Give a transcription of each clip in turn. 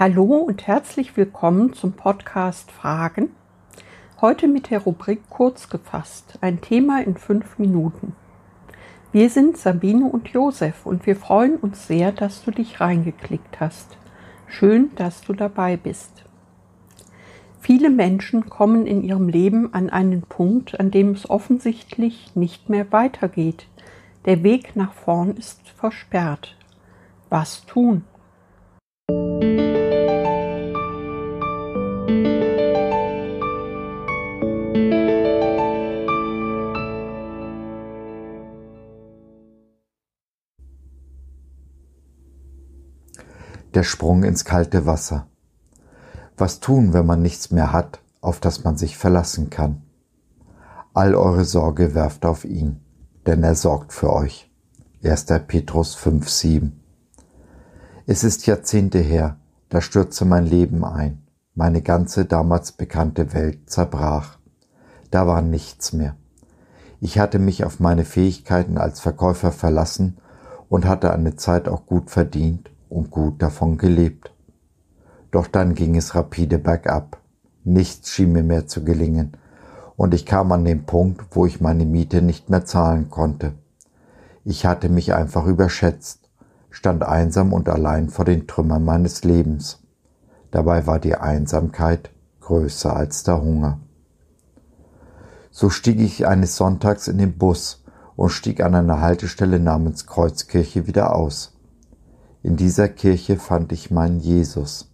Hallo und herzlich willkommen zum Podcast Fragen. Heute mit der Rubrik Kurz gefasst, ein Thema in fünf Minuten. Wir sind Sabine und Josef und wir freuen uns sehr, dass du dich reingeklickt hast. Schön, dass du dabei bist. Viele Menschen kommen in ihrem Leben an einen Punkt, an dem es offensichtlich nicht mehr weitergeht. Der Weg nach vorn ist versperrt. Was tun? Der Sprung ins kalte Wasser. Was tun, wenn man nichts mehr hat, auf das man sich verlassen kann? All eure Sorge werft auf ihn, denn er sorgt für euch. 1. Petrus 5,7 Es ist Jahrzehnte her, da stürzte mein Leben ein. Meine ganze damals bekannte Welt zerbrach. Da war nichts mehr. Ich hatte mich auf meine Fähigkeiten als Verkäufer verlassen und hatte eine Zeit auch gut verdient und gut davon gelebt. Doch dann ging es rapide bergab. Nichts schien mir mehr zu gelingen, und ich kam an den Punkt, wo ich meine Miete nicht mehr zahlen konnte. Ich hatte mich einfach überschätzt, stand einsam und allein vor den Trümmern meines Lebens. Dabei war die Einsamkeit größer als der Hunger. So stieg ich eines Sonntags in den Bus und stieg an einer Haltestelle namens Kreuzkirche wieder aus. In dieser Kirche fand ich meinen Jesus.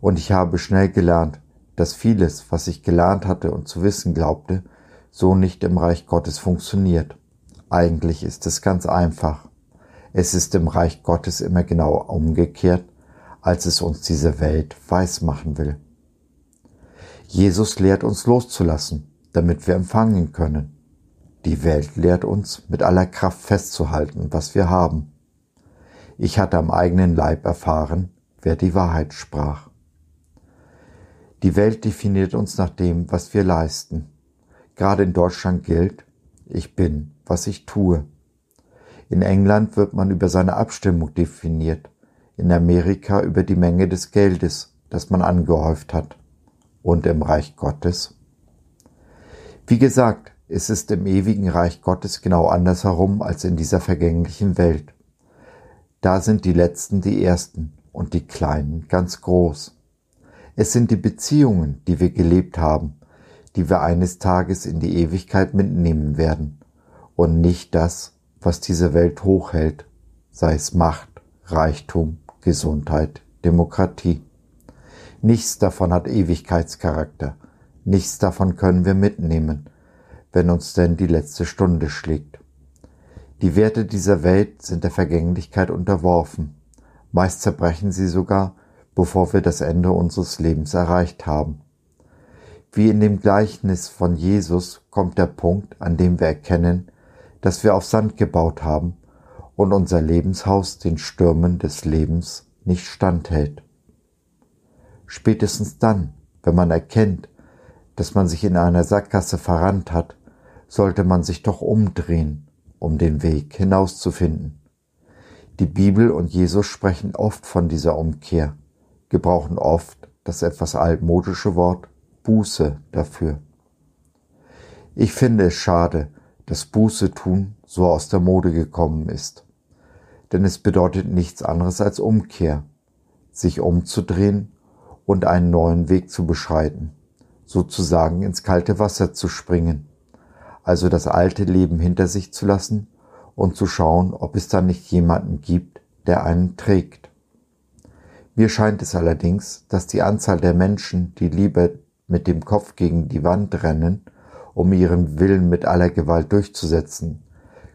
Und ich habe schnell gelernt, dass vieles, was ich gelernt hatte und zu wissen glaubte, so nicht im Reich Gottes funktioniert. Eigentlich ist es ganz einfach. Es ist im Reich Gottes immer genau umgekehrt, als es uns diese Welt weismachen will. Jesus lehrt uns loszulassen, damit wir empfangen können. Die Welt lehrt uns, mit aller Kraft festzuhalten, was wir haben. Ich hatte am eigenen Leib erfahren, wer die Wahrheit sprach. Die Welt definiert uns nach dem, was wir leisten. Gerade in Deutschland gilt, ich bin, was ich tue. In England wird man über seine Abstimmung definiert, in Amerika über die Menge des Geldes, das man angehäuft hat. Und im Reich Gottes? Wie gesagt, es ist im ewigen Reich Gottes genau andersherum als in dieser vergänglichen Welt. Da sind die Letzten die Ersten und die Kleinen ganz groß. Es sind die Beziehungen, die wir gelebt haben, die wir eines Tages in die Ewigkeit mitnehmen werden und nicht das, was diese Welt hochhält, sei es Macht, Reichtum, Gesundheit, Demokratie. Nichts davon hat Ewigkeitscharakter, nichts davon können wir mitnehmen, wenn uns denn die letzte Stunde schlägt. Die Werte dieser Welt sind der Vergänglichkeit unterworfen. Meist zerbrechen sie sogar, bevor wir das Ende unseres Lebens erreicht haben. Wie in dem Gleichnis von Jesus kommt der Punkt, an dem wir erkennen, dass wir auf Sand gebaut haben und unser Lebenshaus den Stürmen des Lebens nicht standhält. Spätestens dann, wenn man erkennt, dass man sich in einer Sackgasse verrannt hat, sollte man sich doch umdrehen um den Weg hinauszufinden. Die Bibel und Jesus sprechen oft von dieser Umkehr, gebrauchen oft das etwas altmodische Wort Buße dafür. Ich finde es schade, dass Buße tun so aus der Mode gekommen ist. Denn es bedeutet nichts anderes als Umkehr, sich umzudrehen und einen neuen Weg zu beschreiten, sozusagen ins kalte Wasser zu springen also das alte Leben hinter sich zu lassen und zu schauen, ob es da nicht jemanden gibt, der einen trägt. Mir scheint es allerdings, dass die Anzahl der Menschen, die lieber mit dem Kopf gegen die Wand rennen, um ihren Willen mit aller Gewalt durchzusetzen,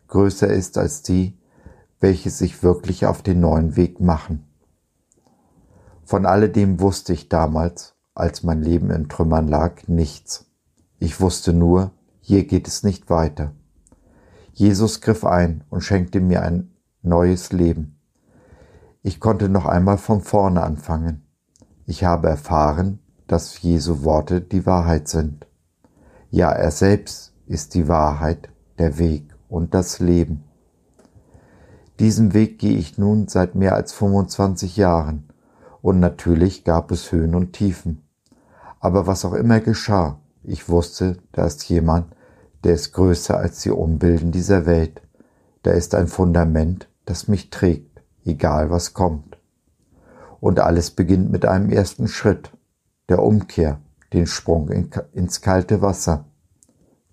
größer ist als die, welche sich wirklich auf den neuen Weg machen. Von alledem wusste ich damals, als mein Leben in Trümmern lag, nichts. Ich wusste nur, hier geht es nicht weiter. Jesus griff ein und schenkte mir ein neues Leben. Ich konnte noch einmal von vorne anfangen. Ich habe erfahren, dass Jesu Worte die Wahrheit sind. Ja, er selbst ist die Wahrheit, der Weg und das Leben. Diesen Weg gehe ich nun seit mehr als 25 Jahren Und natürlich gab es Höhen und Tiefen. Aber was auch immer geschah, ich wusste, da ist jemand, der ist größer als die Umbilden dieser Welt. Da ist ein Fundament, das mich trägt, egal was kommt. Und alles beginnt mit einem ersten Schritt, der Umkehr, den Sprung in, ins kalte Wasser.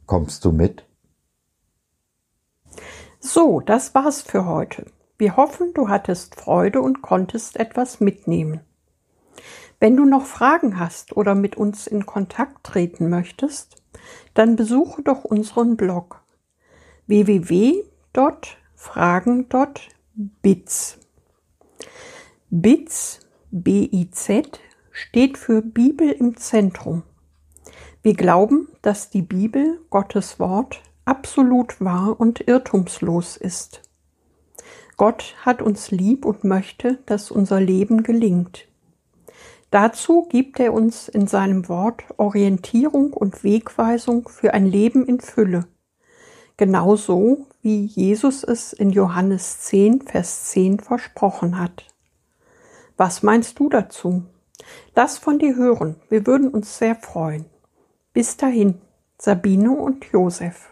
Kommst du mit? So, das war's für heute. Wir hoffen, du hattest Freude und konntest etwas mitnehmen. Wenn du noch Fragen hast oder mit uns in Kontakt treten möchtest, dann besuche doch unseren Blog www.fragen.biz. Biz, B-I-Z, steht für Bibel im Zentrum. Wir glauben, dass die Bibel, Gottes Wort, absolut wahr und irrtumslos ist. Gott hat uns lieb und möchte, dass unser Leben gelingt. Dazu gibt er uns in seinem Wort Orientierung und Wegweisung für ein Leben in Fülle, genauso wie Jesus es in Johannes 10, Vers 10 versprochen hat. Was meinst du dazu? Lass von dir hören, wir würden uns sehr freuen. Bis dahin, Sabine und Josef.